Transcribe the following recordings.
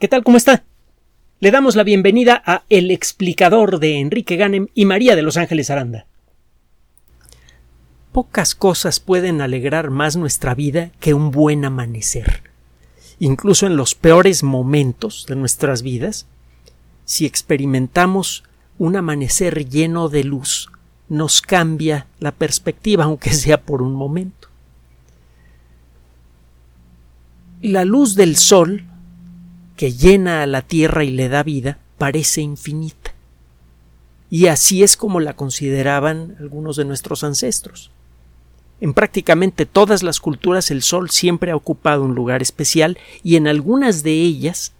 ¿Qué tal? ¿Cómo está? Le damos la bienvenida a El explicador de Enrique Ganem y María de Los Ángeles Aranda. Pocas cosas pueden alegrar más nuestra vida que un buen amanecer. Incluso en los peores momentos de nuestras vidas, si experimentamos un amanecer lleno de luz, nos cambia la perspectiva, aunque sea por un momento. La luz del sol que llena a la tierra y le da vida parece infinita. Y así es como la consideraban algunos de nuestros ancestros. En prácticamente todas las culturas el sol siempre ha ocupado un lugar especial y en algunas de ellas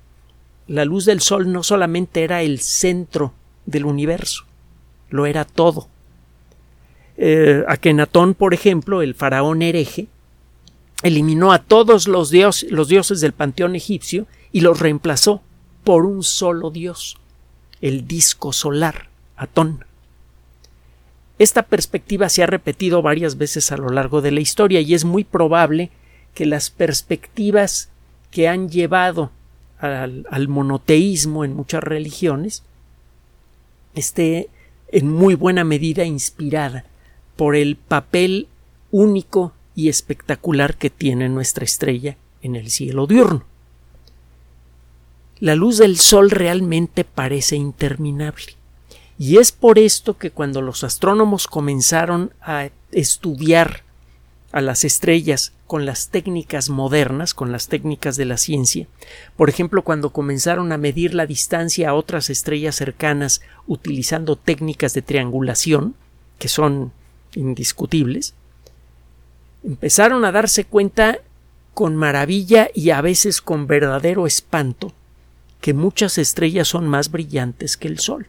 la luz del sol no solamente era el centro del universo, lo era todo. Eh, Akenatón, por ejemplo, el faraón hereje, eliminó a todos los, los dioses del panteón egipcio y los reemplazó por un solo dios, el disco solar, Atón. Esta perspectiva se ha repetido varias veces a lo largo de la historia y es muy probable que las perspectivas que han llevado al, al monoteísmo en muchas religiones esté en muy buena medida inspirada por el papel único y espectacular que tiene nuestra estrella en el cielo diurno la luz del Sol realmente parece interminable. Y es por esto que cuando los astrónomos comenzaron a estudiar a las estrellas con las técnicas modernas, con las técnicas de la ciencia, por ejemplo, cuando comenzaron a medir la distancia a otras estrellas cercanas utilizando técnicas de triangulación, que son indiscutibles, empezaron a darse cuenta con maravilla y a veces con verdadero espanto que muchas estrellas son más brillantes que el Sol.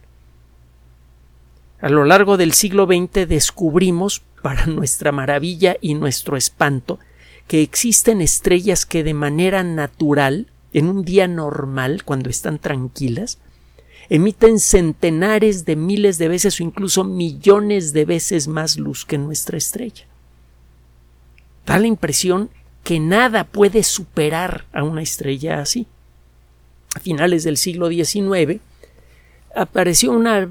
A lo largo del siglo XX descubrimos, para nuestra maravilla y nuestro espanto, que existen estrellas que de manera natural, en un día normal, cuando están tranquilas, emiten centenares de miles de veces o incluso millones de veces más luz que nuestra estrella. Da la impresión que nada puede superar a una estrella así a finales del siglo XIX, apareció una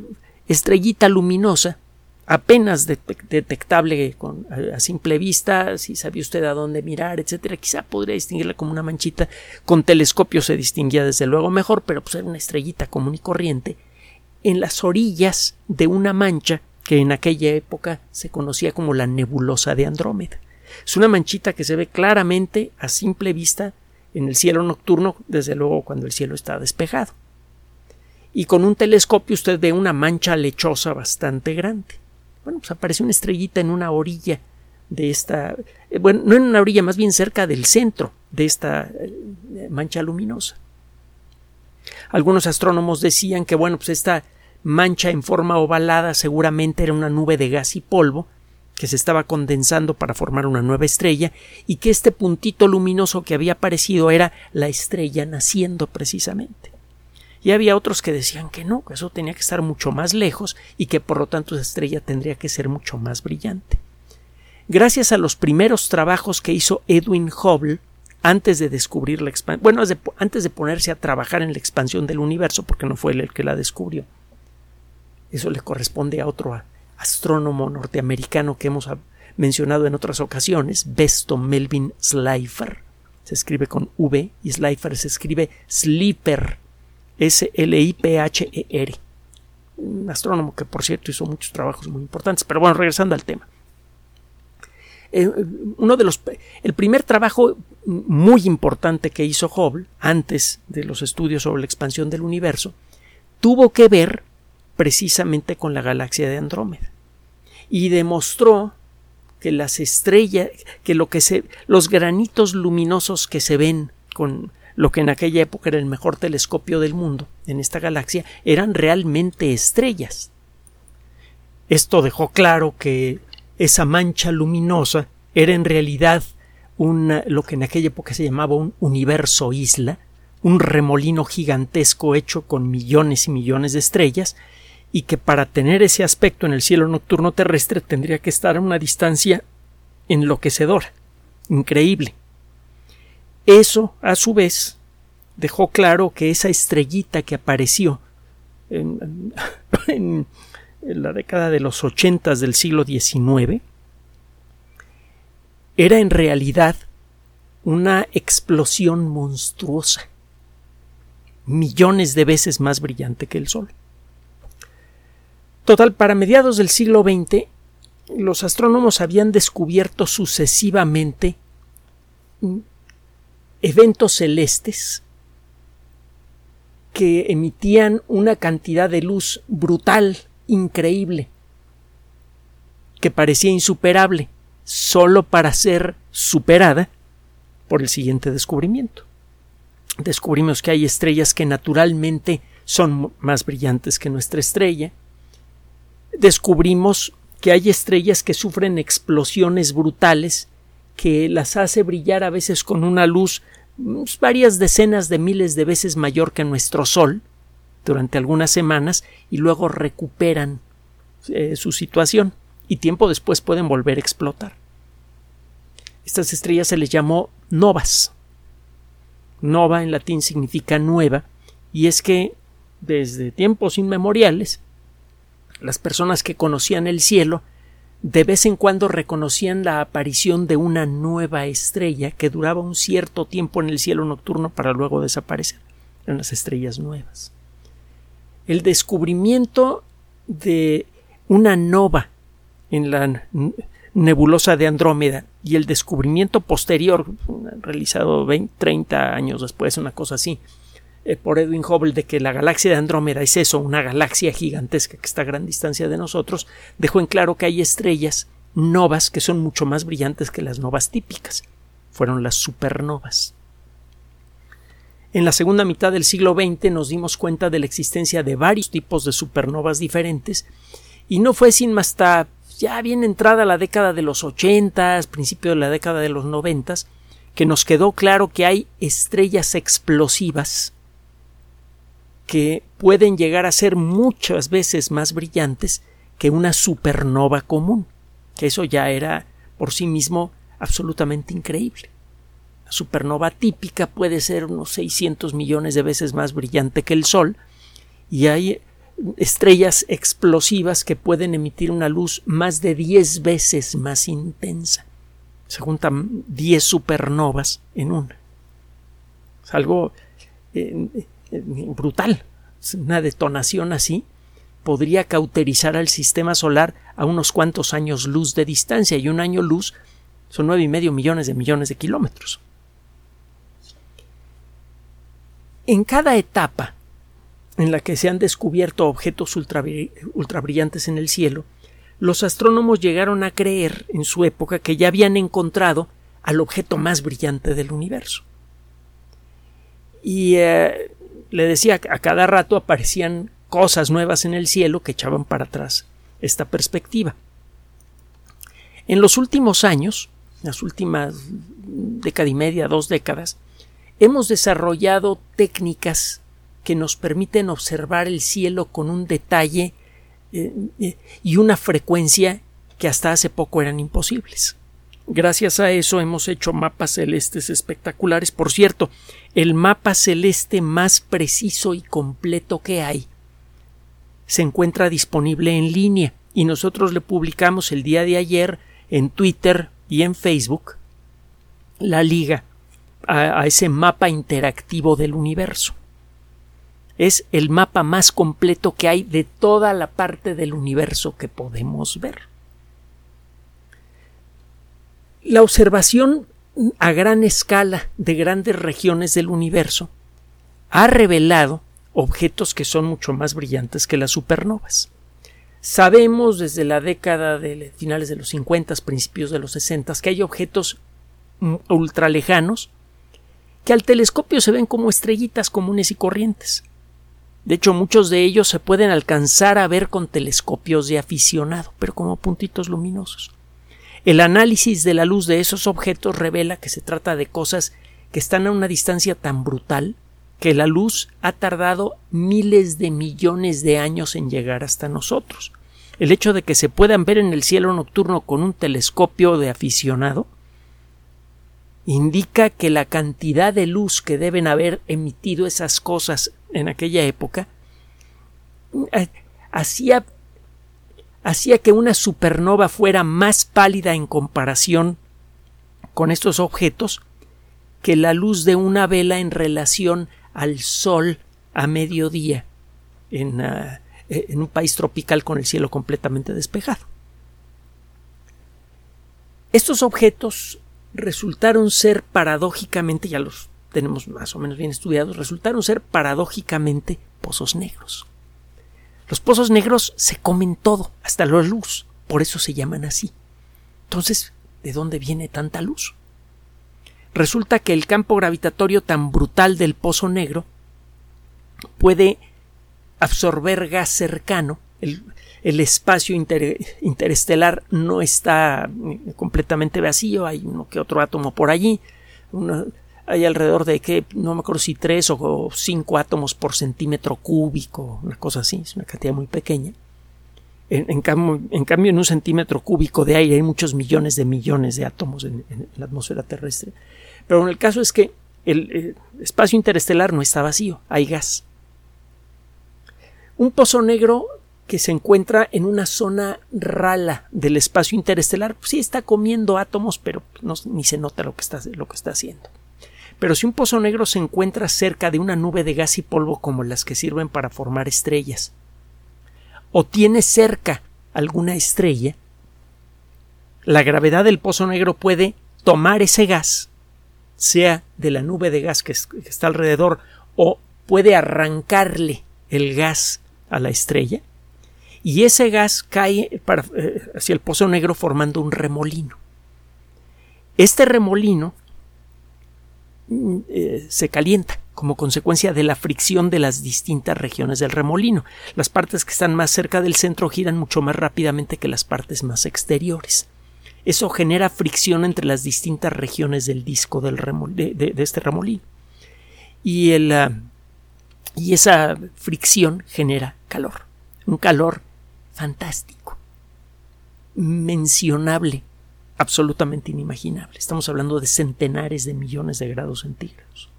estrellita luminosa apenas detectable a, simple vista, si sabía usted a dónde mirar, etcétera, quizá podría distinguirla como una manchita, con telescopio se distinguía desde luego mejor, pero pues era una estrellita común y corriente, en las orillas de una mancha que en aquella época se conocía como la nebulosa de Andrómeda. Es una manchita que se ve claramente a simple vista en el cielo nocturno, desde luego cuando el cielo está despejado. Y con un telescopio usted ve una mancha lechosa bastante grande. Bueno, pues aparece una estrellita en una orilla de esta, eh, bueno, no en una orilla, más bien cerca del centro de esta eh, mancha luminosa. Algunos astrónomos decían que, bueno, pues esta mancha en forma ovalada seguramente era una nube de gas y polvo que se estaba condensando para formar una nueva estrella y que este puntito luminoso que había aparecido era la estrella naciendo precisamente. Y había otros que decían que no, que eso tenía que estar mucho más lejos y que por lo tanto esa estrella tendría que ser mucho más brillante. Gracias a los primeros trabajos que hizo Edwin Hubble antes de descubrir la expansión, bueno, antes de ponerse a trabajar en la expansión del universo, porque no fue él el que la descubrió. Eso le corresponde a otro astrónomo norteamericano que hemos mencionado en otras ocasiones, Besto Melvin Slifer. Se escribe con V y Slifer se escribe Slipper, S-L-I-P-H-E-R. Un astrónomo que, por cierto, hizo muchos trabajos muy importantes. Pero bueno, regresando al tema. Eh, uno de los, el primer trabajo muy importante que hizo Hubble, antes de los estudios sobre la expansión del universo, tuvo que ver precisamente con la galaxia de Andrómeda. Y demostró que las estrellas, que lo que se, los granitos luminosos que se ven con lo que en aquella época era el mejor telescopio del mundo en esta galaxia, eran realmente estrellas. Esto dejó claro que esa mancha luminosa era en realidad lo que en aquella época se llamaba un universo isla, un remolino gigantesco hecho con millones y millones de estrellas, y que para tener ese aspecto en el cielo nocturno terrestre tendría que estar a una distancia enloquecedora, increíble. Eso, a su vez, dejó claro que esa estrellita que apareció en, en, la década de los ochentas del siglo XIX era en realidad una explosión monstruosa, millones de veces más brillante que el Sol. Total, para mediados del siglo XX, los astrónomos habían descubierto sucesivamente eventos celestes que emitían una cantidad de luz brutal, increíble, que parecía insuperable, solo para ser superada por el siguiente descubrimiento. Descubrimos que hay estrellas que naturalmente son más brillantes que nuestra estrella. Descubrimos que hay estrellas que sufren explosiones brutales que las hace brillar a veces con una luz pues, varias decenas de miles de veces mayor que nuestro Sol durante algunas semanas y luego recuperan eh, su situación y tiempo después pueden volver a explotar. Estas estrellas se les llamó novas. Nova en latín significa nueva y es que desde tiempos inmemoriales las personas que conocían el cielo de vez en cuando reconocían la aparición de una nueva estrella que duraba un cierto tiempo en el cielo nocturno para luego desaparecer. en las estrellas nuevas. El descubrimiento de una nova en la nebulosa de Andrómeda y el descubrimiento posterior, realizado 20, 30 años después, una cosa así, eh, por Edwin Hubble de que la galaxia de Andrómeda es eso, una galaxia gigantesca que está a gran distancia de nosotros, dejó en claro que hay estrellas novas que son mucho más brillantes que las novas típicas. Fueron las supernovas. En la segunda mitad del siglo XX nos dimos cuenta de la existencia de varios tipos de supernovas diferentes y no fue sin hasta ya bien entrada la década de los ochentas, principio de la década de los noventas, que nos quedó claro que hay estrellas explosivas que pueden llegar a ser muchas veces más brillantes que una supernova común, que eso ya era por sí mismo absolutamente increíble. La supernova típica puede ser unos 600 millones de veces más brillante que el Sol y hay estrellas explosivas que pueden emitir una luz más de 10 veces más intensa. Se juntan 10 supernovas en una. Es algo eh, brutal. Una detonación así podría cauterizar al sistema solar a unos cuantos años luz de distancia y un año luz son nueve y medio millones de millones de kilómetros. En cada etapa en la que se han descubierto objetos ultrabrillantes en el cielo, los astrónomos llegaron a creer en su época que ya habían encontrado al objeto más brillante del universo. Y eh, le decía a cada rato aparecían cosas nuevas en el cielo que echaban para atrás esta perspectiva. En los últimos años, las últimas década y media, dos décadas, hemos desarrollado técnicas que nos permiten observar el cielo con un detalle eh, eh, y una frecuencia que hasta hace poco eran imposibles. Gracias a eso hemos hecho mapas celestes espectaculares. Por cierto, el mapa celeste más preciso y completo que hay se encuentra disponible en línea y nosotros le publicamos el día de ayer en Twitter y en Facebook la liga a, a ese mapa interactivo del universo. Es el mapa más completo que hay de toda la parte del universo que podemos ver. La observación a gran escala de grandes regiones del universo ha revelado objetos que son mucho más brillantes que las supernovas. Sabemos desde la década de finales de los 50, principios de los 60, que hay objetos ultralejanos que al telescopio se ven como estrellitas comunes y corrientes. De hecho, muchos de ellos se pueden alcanzar a ver con telescopios de aficionado, pero como puntitos luminosos. El análisis de la luz de esos objetos revela que se trata de cosas que están a una distancia tan brutal que la luz ha tardado miles de millones de años en llegar hasta nosotros. El hecho de que se puedan ver en el cielo nocturno con un telescopio de aficionado indica que la cantidad de luz que deben haber emitido esas cosas en aquella época eh, hacía, hacía que una supernova fuera más pálida en comparación con estos objetos que la luz de una vela en relación al sol a mediodía en, ah, en un país tropical con el cielo completamente despejado. Estos objetos resultaron ser paradójicamente, ya los tenemos más o menos bien estudiados, resultaron ser paradójicamente pozos negros. Los pozos negros se comen todo, hasta la luz, por eso se llaman así. Entonces, ¿de dónde viene tanta luz? Resulta que el campo gravitatorio tan brutal del pozo negro puede absorber gas cercano, el, espacio interestelar no está eh, completamente vacío, hay uno que otro átomo por allí, hay alrededor de que no me acuerdo si tres o cinco átomos por centímetro cúbico, una cosa así, es una cantidad muy pequeña. En, cambio, en, un centímetro cúbico de aire hay muchos millones de millones de átomos en, la atmósfera terrestre. Pero en el caso es que el, espacio interestelar no está vacío, hay gas. Un pozo negro que se encuentra en una zona rala del espacio interestelar, pues sí está comiendo átomos, pero no, ni se nota lo que, está, lo que está haciendo. Pero si un pozo negro se encuentra cerca de una nube de gas y polvo como las que sirven para formar estrellas, o tiene cerca alguna estrella, la gravedad del pozo negro puede tomar ese gas, sea de la nube de gas que, está alrededor, o puede arrancarle el gas a la estrella y ese gas cae eh, hacia el pozo negro formando un remolino. Este remolino eh, se calienta como consecuencia de la fricción de las distintas regiones del remolino. Las partes que están más cerca del centro giran mucho más rápidamente que las partes más exteriores. Eso genera fricción entre las distintas regiones del disco del de, este remolino. Y, el, ah, y esa fricción genera calor. Un calor fantástico, mencionable, absolutamente inimaginable. Estamos hablando de centenares de millones de grados centígrados.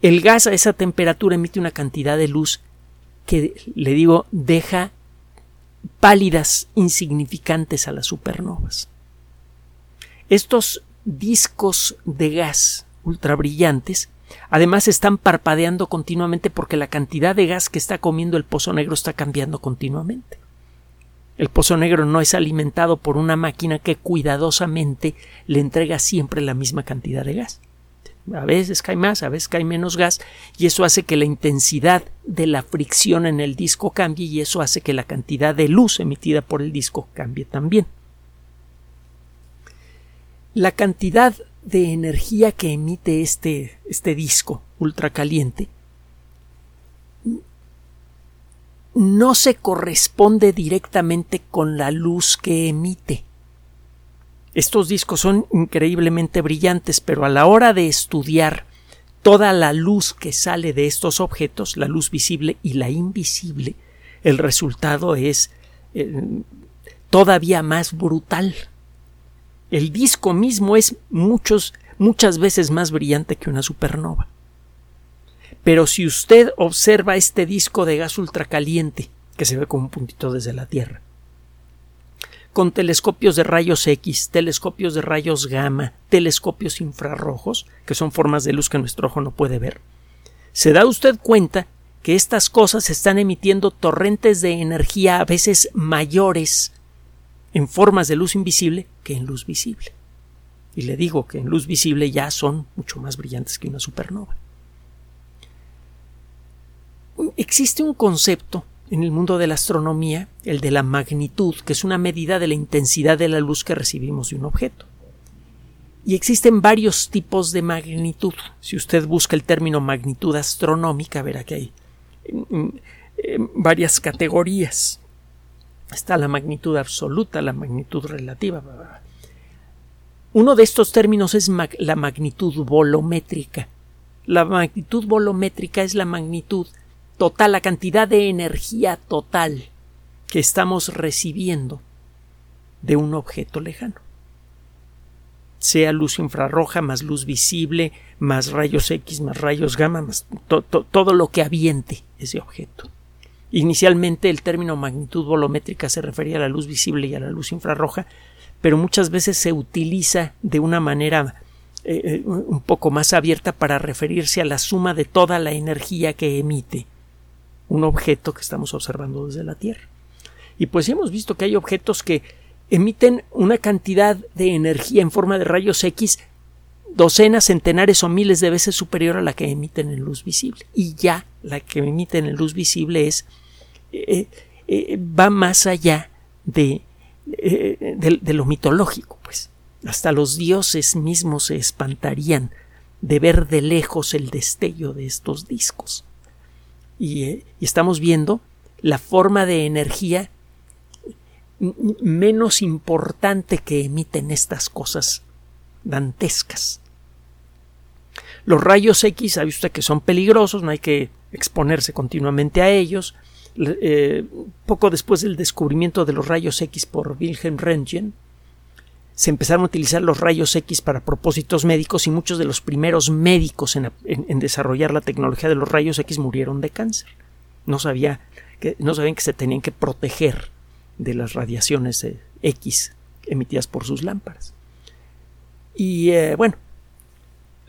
El gas a esa temperatura emite una cantidad de luz que, le digo, deja pálidas, insignificantes a las supernovas. Estos discos de gas ultrabrillantes Además están parpadeando continuamente porque la cantidad de gas que está comiendo el pozo negro está cambiando continuamente. El pozo negro no es alimentado por una máquina que cuidadosamente le entrega siempre la misma cantidad de gas. A veces cae más, a veces cae menos gas, y eso hace que la intensidad de la fricción en el disco cambie y eso hace que la cantidad de luz emitida por el disco cambie también. La cantidad de energía que emite este, este disco ultracaliente no se corresponde directamente con la luz que emite. Estos discos son increíblemente brillantes, pero a la hora de estudiar toda la luz que sale de estos objetos, la luz visible y la invisible, el resultado es eh, todavía más brutal. El disco mismo es muchos, muchas veces más brillante que una supernova. Pero si usted observa este disco de gas ultracaliente, que se ve como un puntito desde la Tierra, con telescopios de rayos X, telescopios de rayos gamma, telescopios infrarrojos, que son formas de luz que nuestro ojo no puede ver, se da usted cuenta que estas cosas están emitiendo torrentes de energía a veces mayores en formas de luz invisible que en luz visible. Y le digo que en luz visible ya son mucho más brillantes que una supernova. Existe un concepto en el mundo de la astronomía, el de la magnitud, que es una medida de la intensidad de la luz que recibimos de un objeto. Y existen varios tipos de magnitud. Si usted busca el término magnitud astronómica, verá que hay mm, mm, varias categorías. Está la magnitud absoluta, la magnitud relativa. Uno de estos términos es la magnitud volumétrica. La magnitud volumétrica es la magnitud total, la cantidad de energía total que estamos recibiendo de un objeto lejano. sea luz infrarroja más luz visible más rayos X más rayos gamma más todo lo que aviente ese objeto. Inicialmente el término magnitud volumétrica se refería a la luz visible y a la luz infrarroja, pero muchas veces se utiliza de una manera eh, eh, un poco más abierta para referirse a la suma de toda la energía que emite un objeto que estamos observando desde la Tierra. Y pues hemos visto que hay objetos que emiten una cantidad de energía en forma de rayos X docenas, centenares o miles de veces superior a la que emiten en luz visible. Y ya la que emiten en luz visible es eh, va más allá de, de, lo mitológico, pues. Hasta los dioses mismos se espantarían de ver de lejos el destello de estos discos. Y, eh, estamos viendo la forma de energía menos importante que emiten estas cosas dantescas. Los rayos X, sabe usted que son peligrosos, no hay que exponerse continuamente a ellos. Eh, poco después del descubrimiento de los rayos X por Wilhelm Röntgen, se empezaron a utilizar los rayos X para propósitos médicos y muchos de los primeros médicos en, desarrollar la tecnología de los rayos X murieron de cáncer. No, sabía no sabían que se tenían que proteger de las radiaciones eh, X emitidas por sus lámparas. Y eh, bueno,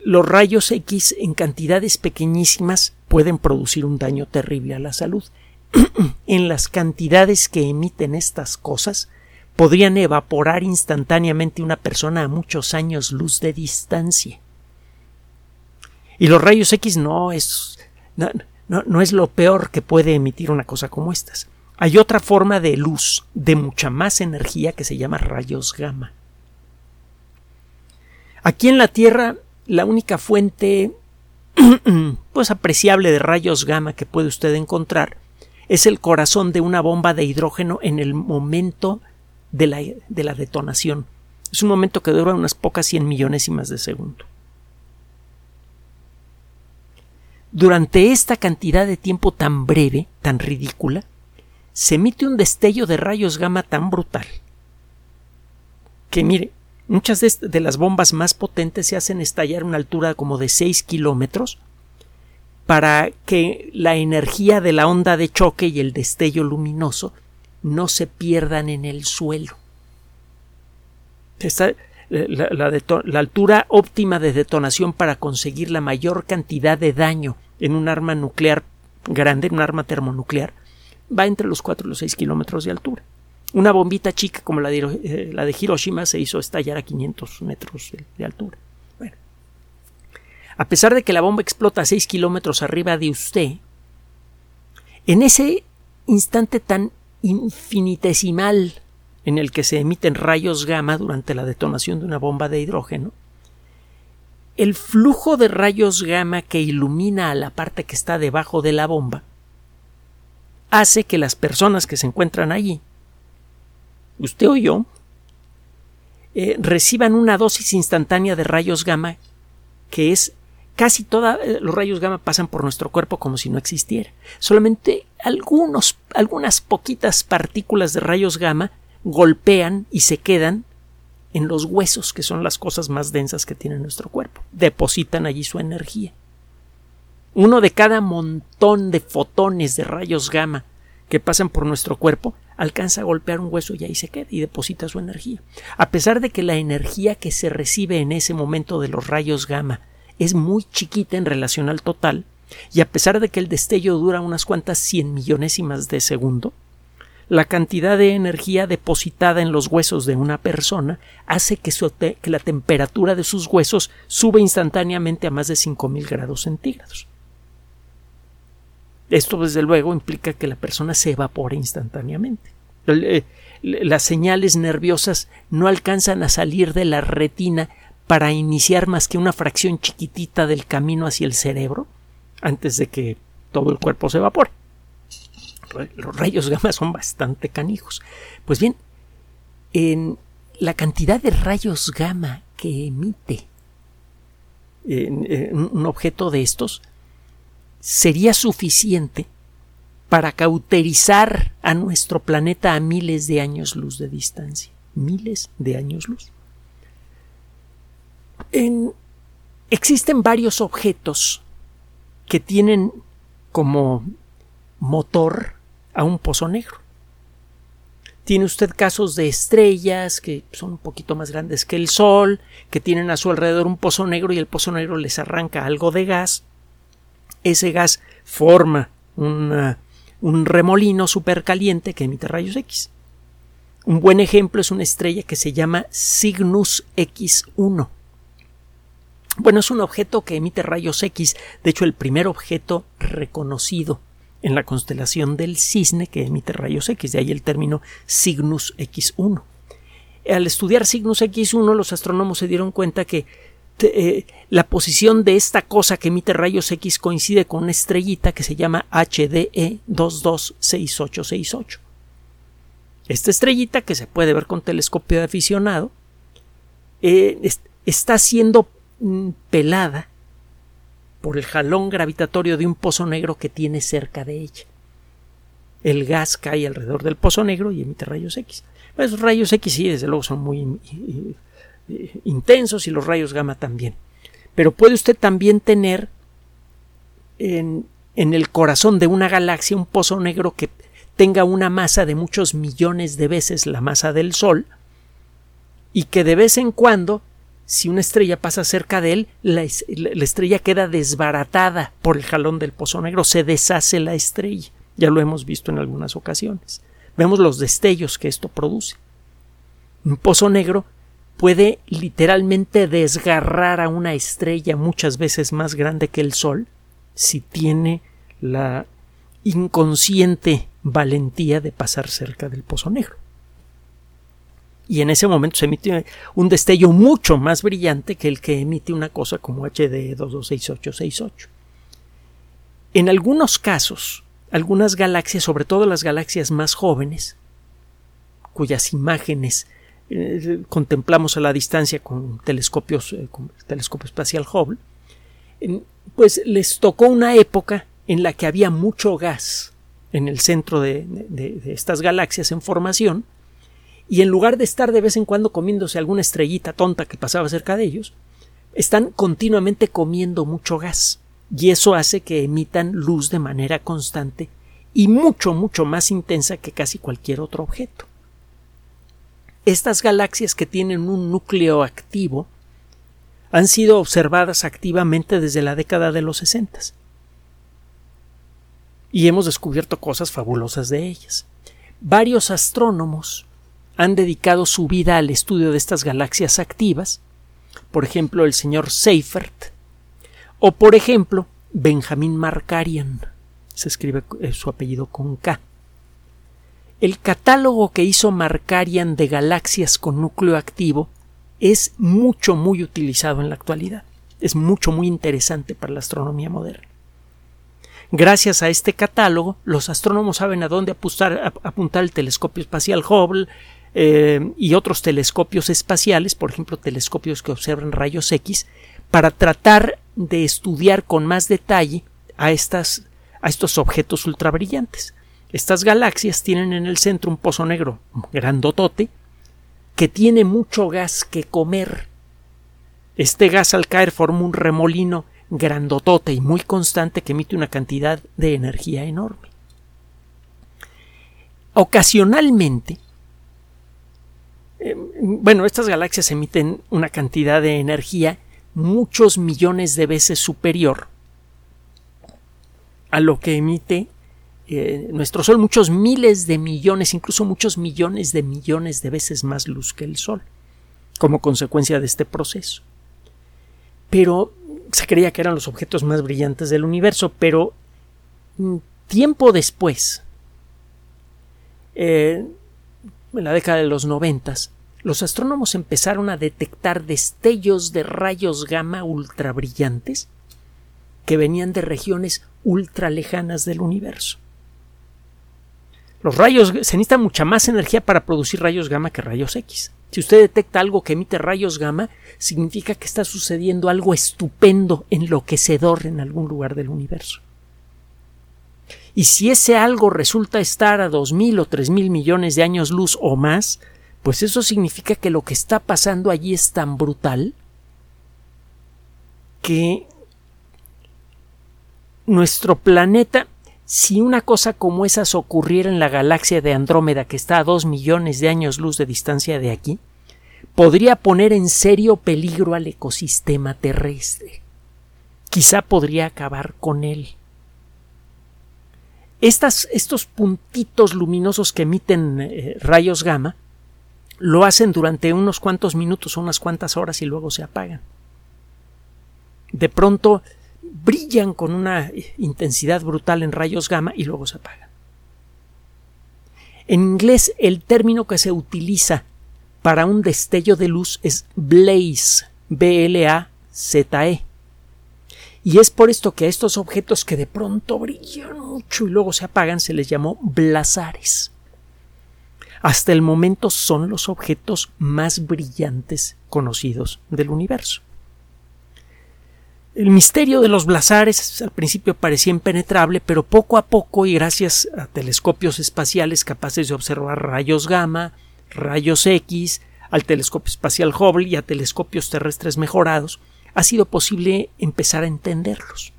los rayos X en cantidades pequeñísimas pueden producir un daño terrible a la salud. en las cantidades que emiten estas cosas, podrían evaporar instantáneamente una persona a muchos años luz de distancia. Y los rayos X no es, no, es lo peor que puede emitir una cosa como estas. Hay otra forma de luz de mucha más energía que se llama rayos gamma. Aquí en la Tierra, la única fuente pues apreciable de rayos gamma que puede usted encontrar es el corazón de una bomba de hidrógeno en el momento de la, de la detonación. Es un momento que dura unas pocas cien millonésimas de segundo. Durante esta cantidad de tiempo tan breve, tan ridícula, se emite un destello de rayos gamma tan brutal que mire, muchas de, de, las bombas más potentes se hacen estallar a una altura como de 6 kilómetros para que la energía de la onda de choque y el destello luminoso no se pierdan en el suelo. la, altura óptima de detonación para conseguir la mayor cantidad de daño en un arma nuclear grande, en un arma termonuclear, va entre los 4 y los 6 kilómetros de altura. Una bombita chica como la de, eh, la de Hiroshima se hizo estallar a 500 metros de, altura. Bueno, a pesar de que la bomba explota a 6 kilómetros arriba de usted, en ese instante tan infinitesimal en el que se emiten rayos gamma durante la detonación de una bomba de hidrógeno, el flujo de rayos gamma que ilumina a la parte que está debajo de la bomba hace que las personas que se encuentran allí, usted o yo, eh, reciban una dosis instantánea de rayos gamma que es casi todos eh, los rayos gamma pasan por nuestro cuerpo como si no existiera. Solamente algunos, algunas poquitas partículas de rayos gamma golpean y se quedan en los huesos, que son las cosas más densas que tiene nuestro cuerpo. Depositan allí su energía. Uno de cada montón de fotones de rayos gamma que pasan por nuestro cuerpo alcanza a golpear un hueso y ahí se queda y deposita su energía. A pesar de que la energía que se recibe en ese momento de los rayos gamma es muy chiquita en relación al total, y a pesar de que el destello dura unas cuantas cien millonésimas de segundo, la cantidad de energía depositada en los huesos de una persona hace que, que la temperatura de sus huesos suba instantáneamente a más de 5000 grados centígrados. Esto, desde luego, implica que la persona se evapora instantáneamente. Las señales nerviosas no alcanzan a salir de la retina para iniciar más que una fracción chiquitita del camino hacia el cerebro antes de que todo el cuerpo se evapore. Los rayos gamma son bastante canijos. Pues bien, en la cantidad de rayos gamma que emite un objeto de estos sería suficiente para cauterizar a nuestro planeta a miles de años luz de distancia. Miles de años luz. Existen varios objetos que tienen como motor a un pozo negro. Tiene usted casos de estrellas que son un poquito más grandes que el Sol, que tienen a su alrededor un pozo negro y el pozo negro les arranca algo de gas. Ese gas forma un remolino supercaliente que emite rayos X. Un buen ejemplo es una estrella que se llama Cygnus X1. Bueno, es un objeto que emite rayos X, de hecho el primer objeto reconocido en la constelación del cisne que emite rayos X, de ahí el término Cygnus X1. Al estudiar Cygnus X1 los astrónomos se dieron cuenta que eh, la posición de esta cosa que emite rayos X coincide con una estrellita que se llama HDE 226868. Esta estrellita, que se puede ver con telescopio de aficionado, eh, está siendo pelada por el jalón gravitatorio de un pozo negro que tiene cerca de ella. El gas cae alrededor del pozo negro y emite rayos X. Esos rayos X sí, desde luego son muy eh, intensos y los rayos gamma también. Pero puede usted también tener en, en el corazón de una galaxia un pozo negro que tenga una masa de muchos millones de veces la masa del Sol y que de vez en cuando si una estrella pasa cerca de él, la, estrella queda desbaratada por el jalón del pozo negro, se deshace la estrella. Ya lo hemos visto en algunas ocasiones. Vemos los destellos que esto produce. Un pozo negro puede literalmente desgarrar a una estrella muchas veces más grande que el Sol si tiene la inconsciente valentía de pasar cerca del pozo negro y en ese momento se emite un destello mucho más brillante que el que emite una cosa como HD 226868. En algunos casos, algunas galaxias, sobre todo las galaxias más jóvenes, cuyas imágenes eh, contemplamos a la distancia con telescopios, eh, con el telescopio espacial Hubble, pues les tocó una época en la que había mucho gas en el centro de estas galaxias en formación, y en lugar de estar de vez en cuando comiéndose alguna estrellita tonta que pasaba cerca de ellos, están continuamente comiendo mucho gas y eso hace que emitan luz de manera constante y mucho, mucho más intensa que casi cualquier otro objeto. Estas galaxias que tienen un núcleo activo han sido observadas activamente desde la década de los 60 y hemos descubierto cosas fabulosas de ellas. Varios astrónomos han dedicado su vida al estudio de estas galaxias activas, por ejemplo el señor Seifert, o por ejemplo Benjamin Markarian, se escribe eh, su apellido con K. El catálogo que hizo Markarian de galaxias con núcleo activo es mucho, muy utilizado en la actualidad. Es mucho, muy interesante para la astronomía moderna. Gracias a este catálogo, los astrónomos saben a dónde apuntar, apuntar el telescopio espacial Hubble, eh, y otros telescopios espaciales, por ejemplo, telescopios que observan rayos X, para tratar de estudiar con más detalle a, estas, a estos objetos ultrabrillantes. Estas galaxias tienen en el centro un pozo negro grandotote que tiene mucho gas que comer. Este gas al caer forma un remolino grandotote y muy constante que emite una cantidad de energía enorme. Ocasionalmente, eh, bueno, estas galaxias emiten una cantidad de energía muchos millones de veces superior a lo que emite eh, nuestro Sol, muchos miles de millones, incluso muchos millones de millones de veces más luz que el Sol, como consecuencia de este proceso. Pero se creía que eran los objetos más brillantes del universo, pero mm, tiempo después, eh, en la década de los noventas, los astrónomos empezaron a detectar destellos de rayos gamma ultra brillantes que venían de regiones ultra lejanas del universo. Los rayos se necesita mucha más energía para producir rayos gamma que rayos X. Si usted detecta algo que emite rayos gamma, significa que está sucediendo algo estupendo, enloquecedor en algún lugar del universo. Y si ese algo resulta estar a dos mil o tres mil millones de años luz o más, pues eso significa que lo que está pasando allí es tan brutal que nuestro planeta, si una cosa como esas ocurriera en la galaxia de Andrómeda, que está a dos millones de años luz de distancia de aquí, podría poner en serio peligro al ecosistema terrestre. Quizá podría acabar con él. Estos puntitos luminosos que emiten eh, rayos gamma lo hacen durante unos cuantos minutos, unas cuantas horas y luego se apagan. De pronto brillan con una intensidad brutal en rayos gamma y luego se apagan. En inglés el término que se utiliza para un destello de luz es blaze, B-L-A-Z-E. Y es por esto que a estos objetos que de pronto brillan mucho y luego se apagan se les llamó blazares. Hasta el momento son los objetos más brillantes conocidos del universo. El misterio de los blazares al principio parecía impenetrable, pero poco a poco y gracias a telescopios espaciales capaces de observar rayos gamma, rayos X, al telescopio espacial Hubble y a telescopios terrestres mejorados, ha sido posible empezar a entenderlos.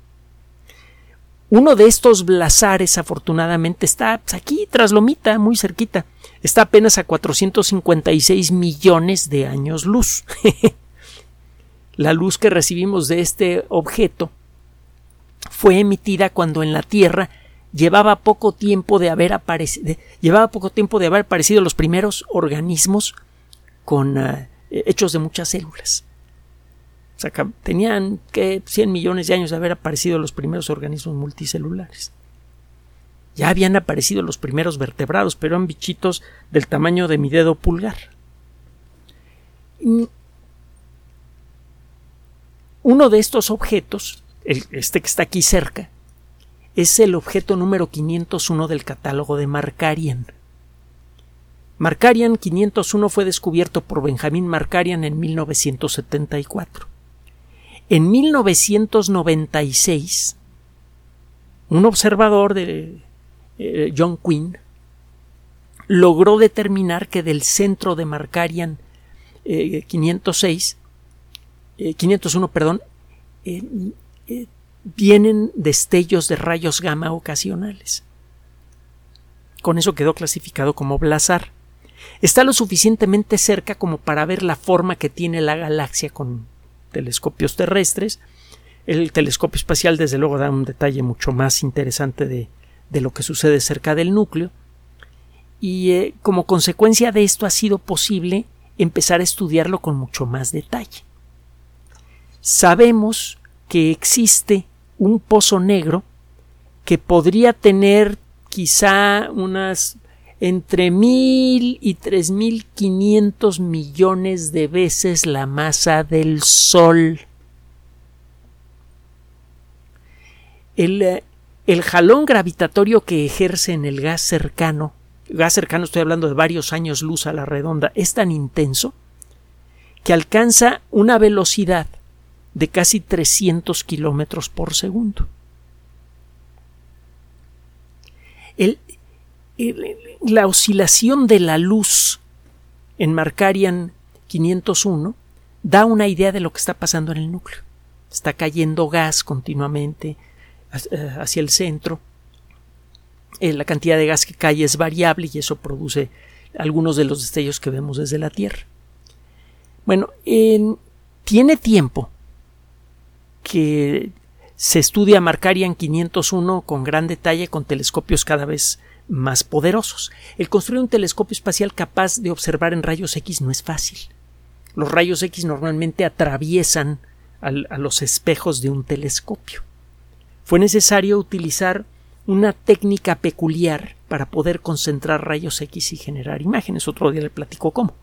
Uno de estos blazares, afortunadamente, está pues, aquí, tras Lomita, muy cerquita. Está apenas a 456 millones de años luz. la luz que recibimos de este objeto fue emitida cuando en la Tierra llevaba poco tiempo de haber aparecido, llevaba poco tiempo de haber aparecido los primeros organismos con uh, hechos de muchas células. Tenían que 100 millones de años de haber aparecido los primeros organismos multicelulares. Ya habían aparecido los primeros vertebrados, pero eran bichitos del tamaño de mi dedo pulgar. Uno de estos objetos, este que está aquí cerca, es el objeto número 501 del catálogo de Markarian. Markarian 501 fue descubierto por Benjamin Markarian en 1974. En 1996, un observador de eh, John Quinn logró determinar que del centro de Markarian 506 501, eh, perdón, eh, eh, vienen destellos de rayos gamma ocasionales. Con eso quedó clasificado como blazar. Está lo suficientemente cerca como para ver la forma que tiene la galaxia con telescopios terrestres. El telescopio espacial, desde luego, da un detalle mucho más interesante de, de lo que sucede cerca del núcleo. Y como consecuencia de esto ha sido posible empezar a estudiarlo con mucho más detalle sabemos que existe un pozo negro que podría tener quizá unas entre mil y tres mil quinientos millones de veces la masa del Sol. El, eh, el, jalón gravitatorio que ejerce en el gas cercano, gas cercano estoy hablando de varios años luz a la redonda, es tan intenso que alcanza una velocidad de casi 300 kilómetros por segundo. La oscilación de la luz en Markarian 501 da una idea de lo que está pasando en el núcleo. Está cayendo gas continuamente eh, hacia el centro. Eh, la cantidad de gas que cae es variable y eso produce algunos de los destellos que vemos desde la Tierra. Bueno, tiene tiempo que se estudia Markarian 501 con gran detalle con telescopios cada vez más poderosos. El construir un telescopio espacial capaz de observar en rayos X no es fácil. Los rayos X normalmente atraviesan a los espejos de un telescopio. Fue necesario utilizar una técnica peculiar para poder concentrar rayos X y generar imágenes. Otro día le platico cómo.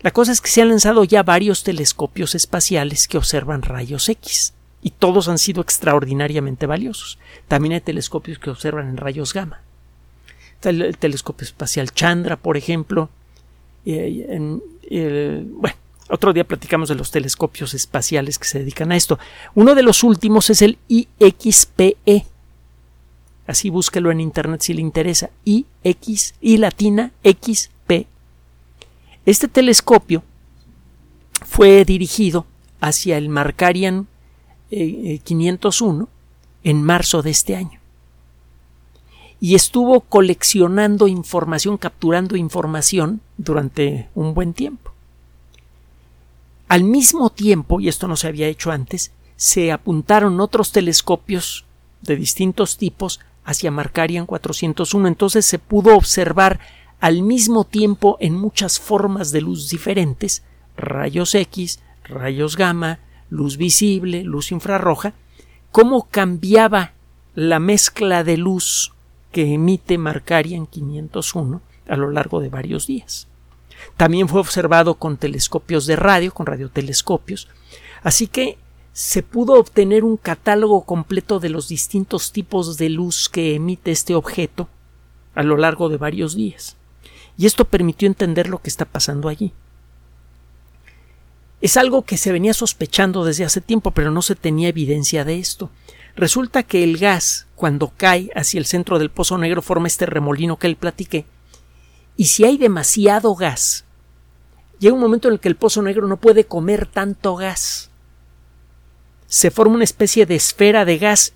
La cosa es que se han lanzado ya varios telescopios espaciales que observan rayos X y todos han sido extraordinariamente valiosos. También hay telescopios que observan en rayos gamma. El, telescopio espacial Chandra, por ejemplo. bueno, otro día platicamos de los telescopios espaciales que se dedican a esto. Uno de los últimos es el IXPE. Así búsquelo en internet si le interesa. IX, I latina, XPE. Este telescopio fue dirigido hacia el Markarian 501 en marzo de este año. Y estuvo coleccionando información, capturando información durante un buen tiempo. Al mismo tiempo, y esto no se había hecho antes, se apuntaron otros telescopios de distintos tipos hacia Markarian 401. Entonces se pudo observar al mismo tiempo en muchas formas de luz diferentes, rayos X, rayos gamma, luz visible, luz infrarroja, cómo cambiaba la mezcla de luz que emite Markarian 501 a lo largo de varios días. También fue observado con telescopios de radio, con radiotelescopios, así que se pudo obtener un catálogo completo de los distintos tipos de luz que emite este objeto a lo largo de varios días. Y esto permitió entender lo que está pasando allí. Es algo que se venía sospechando desde hace tiempo, pero no se tenía evidencia de esto. Resulta que el gas, cuando cae hacia el centro del pozo negro, forma este remolino que él platiqué. Y si hay demasiado gas, llega un momento en el que el pozo negro no puede comer tanto gas. Se forma una especie de esfera de gas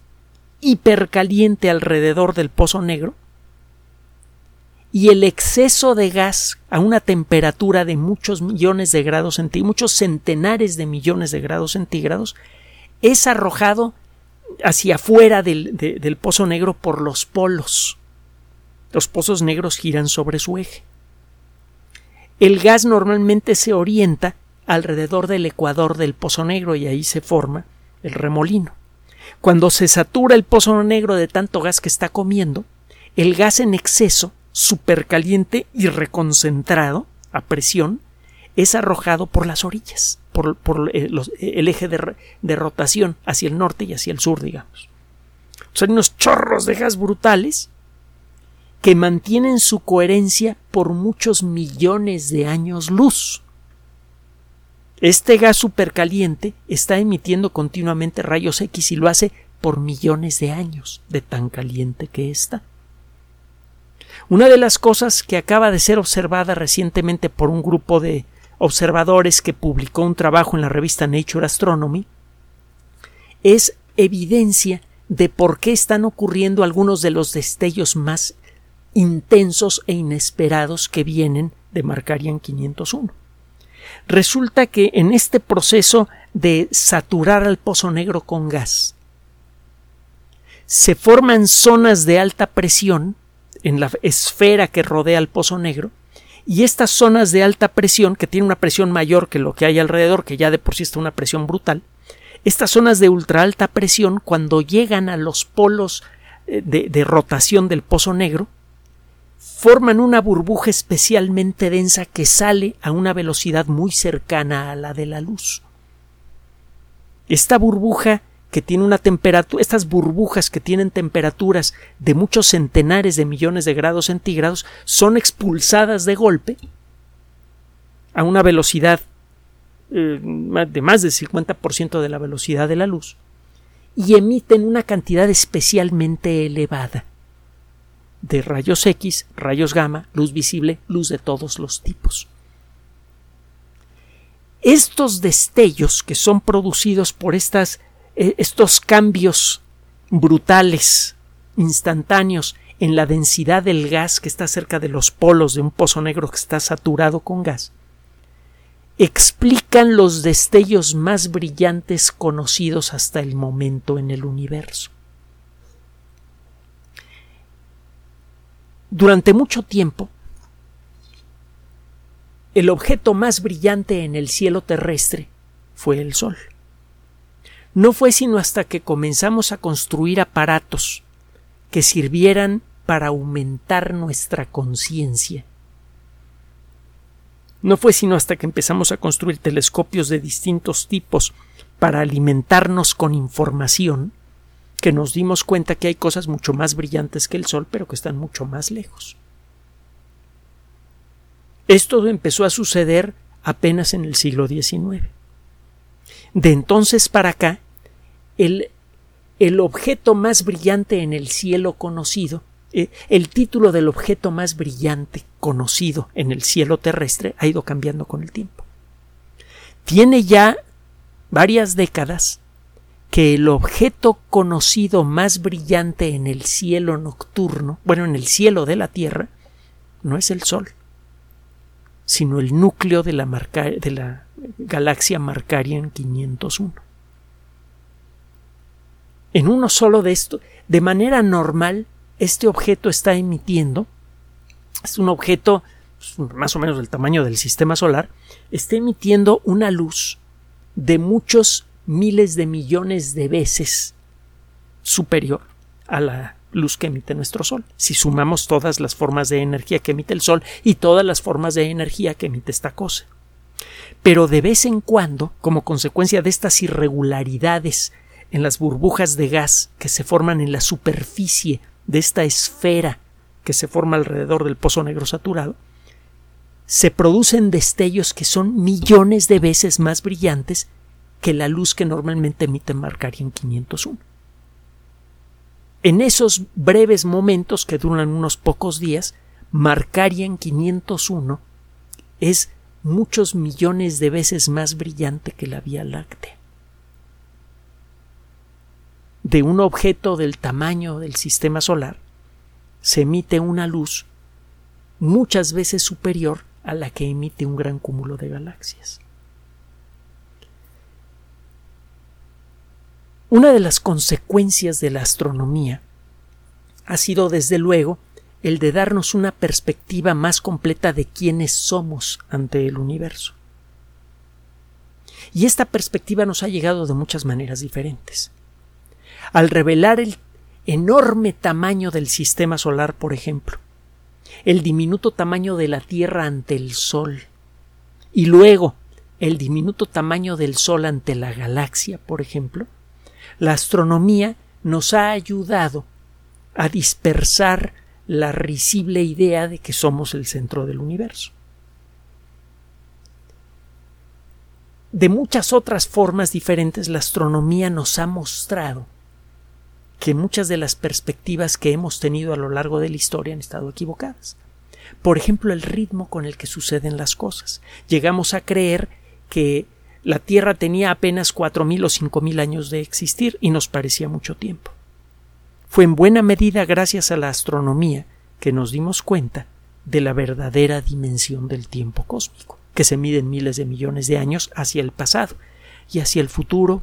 hipercaliente alrededor del pozo negro y el exceso de gas a una temperatura de muchos millones de grados centígrados, muchos centenares de millones de grados centígrados, es arrojado hacia afuera del, del pozo negro por los polos. Los pozos negros giran sobre su eje. El gas normalmente se orienta alrededor del ecuador del pozo negro y ahí se forma el remolino. Cuando se satura el pozo negro de tanto gas que está comiendo, el gas en exceso supercaliente y reconcentrado a presión es arrojado por las orillas, por, eh, eh, el eje de, rotación hacia el norte y hacia el sur, digamos. Son unos chorros de gas brutales que mantienen su coherencia por muchos millones de años luz. Este gas supercaliente está emitiendo continuamente rayos X y lo hace por millones de años de tan caliente que está. Una de las cosas que acaba de ser observada recientemente por un grupo de observadores que publicó un trabajo en la revista Nature Astronomy es evidencia de por qué están ocurriendo algunos de los destellos más intensos e inesperados que vienen de Markarian 501. Resulta que en este proceso de saturar al pozo negro con gas se forman zonas de alta presión en la esfera que rodea el pozo negro y estas zonas de alta presión, que tienen una presión mayor que lo que hay alrededor, que ya de por sí está una presión brutal, estas zonas de ultra alta presión, cuando llegan a los polos eh, de, de rotación del pozo negro, forman una burbuja especialmente densa que sale a una velocidad muy cercana a la de la luz. Esta burbuja que tiene una temperatura, estas burbujas que tienen temperaturas de muchos centenares de millones de grados centígrados, son expulsadas de golpe a una velocidad eh, de más del 50% de la velocidad de la luz y emiten una cantidad especialmente elevada de rayos X, rayos gamma, luz visible, luz de todos los tipos. Estos destellos que son producidos por estas estos cambios brutales, instantáneos, en la densidad del gas que está cerca de los polos de un pozo negro que está saturado con gas, explican los destellos más brillantes conocidos hasta el momento en el universo. Durante mucho tiempo, el objeto más brillante en el cielo terrestre fue el Sol no fue sino hasta que comenzamos a construir aparatos que sirvieran para aumentar nuestra conciencia. No fue sino hasta que empezamos a construir telescopios de distintos tipos para alimentarnos con información que nos dimos cuenta que hay cosas mucho más brillantes que el Sol, pero que están mucho más lejos. Esto empezó a suceder apenas en el siglo XIX. De entonces para acá, el, el objeto más brillante en el cielo conocido, eh, el título del objeto más brillante conocido en el cielo terrestre ha ido cambiando con el tiempo. Tiene ya varias décadas que el objeto conocido más brillante en el cielo nocturno, bueno, en el cielo de la Tierra, no es el Sol, sino el núcleo de la, de la galaxia Markarian 501. En uno solo de esto, de manera normal, este objeto está emitiendo, es un objeto pues, más o menos del tamaño del sistema solar, está emitiendo una luz de muchos miles de millones de veces superior a la luz que emite nuestro Sol, si sumamos todas las formas de energía que emite el Sol y todas las formas de energía que emite esta cosa. Pero de vez en cuando, como consecuencia de estas irregularidades en las burbujas de gas que se forman en la superficie de esta esfera que se forma alrededor del pozo negro saturado, se producen destellos que son millones de veces más brillantes que la luz que normalmente emite Markarian 501. En esos breves momentos que duran unos pocos días, Markarian 501 es muchos millones de veces más brillante que la Vía Láctea. De un objeto del tamaño del sistema solar se emite una luz muchas veces superior a la que emite un gran cúmulo de galaxias. Una de las consecuencias de la astronomía ha sido, desde luego, el de darnos una perspectiva más completa de quiénes somos ante el universo. Y esta perspectiva nos ha llegado de muchas maneras diferentes. Al revelar el enorme tamaño del sistema solar, por ejemplo, el diminuto tamaño de la Tierra ante el Sol, y luego el diminuto tamaño del Sol ante la galaxia, por ejemplo, la astronomía nos ha ayudado a dispersar la risible idea de que somos el centro del universo. De muchas otras formas diferentes, la astronomía nos ha mostrado que muchas de las perspectivas que hemos tenido a lo largo de la historia han estado equivocadas. Por ejemplo, el ritmo con el que suceden las cosas. Llegamos a creer que la Tierra tenía apenas cuatro mil o cinco mil años de existir y nos parecía mucho tiempo. Fue en buena medida gracias a la astronomía que nos dimos cuenta de la verdadera dimensión del tiempo cósmico, que se mide en miles de millones de años hacia el pasado y hacia el futuro.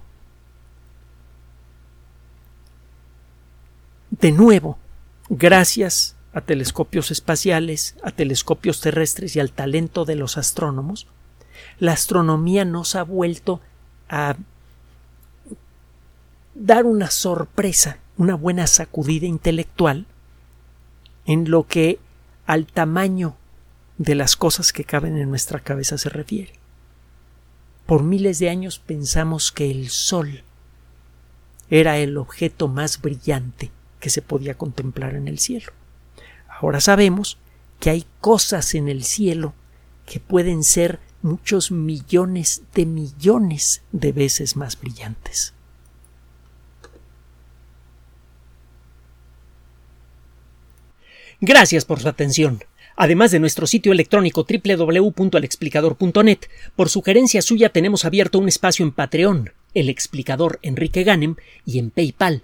De nuevo, gracias a telescopios espaciales, a telescopios terrestres y al talento de los astrónomos, la astronomía nos ha vuelto a dar una sorpresa, una buena sacudida intelectual en lo que al tamaño de las cosas que caben en nuestra cabeza se refiere. Por miles de años pensamos que el Sol era el objeto más brillante que se podía contemplar en el cielo. Ahora sabemos que hay cosas en el cielo que pueden ser muchos millones de millones de veces más brillantes. Gracias por su atención. Además de nuestro sitio electrónico www.alexplicador.net, por sugerencia suya tenemos abierto un espacio en Patreon, el explicador Enrique Ganem, y en PayPal,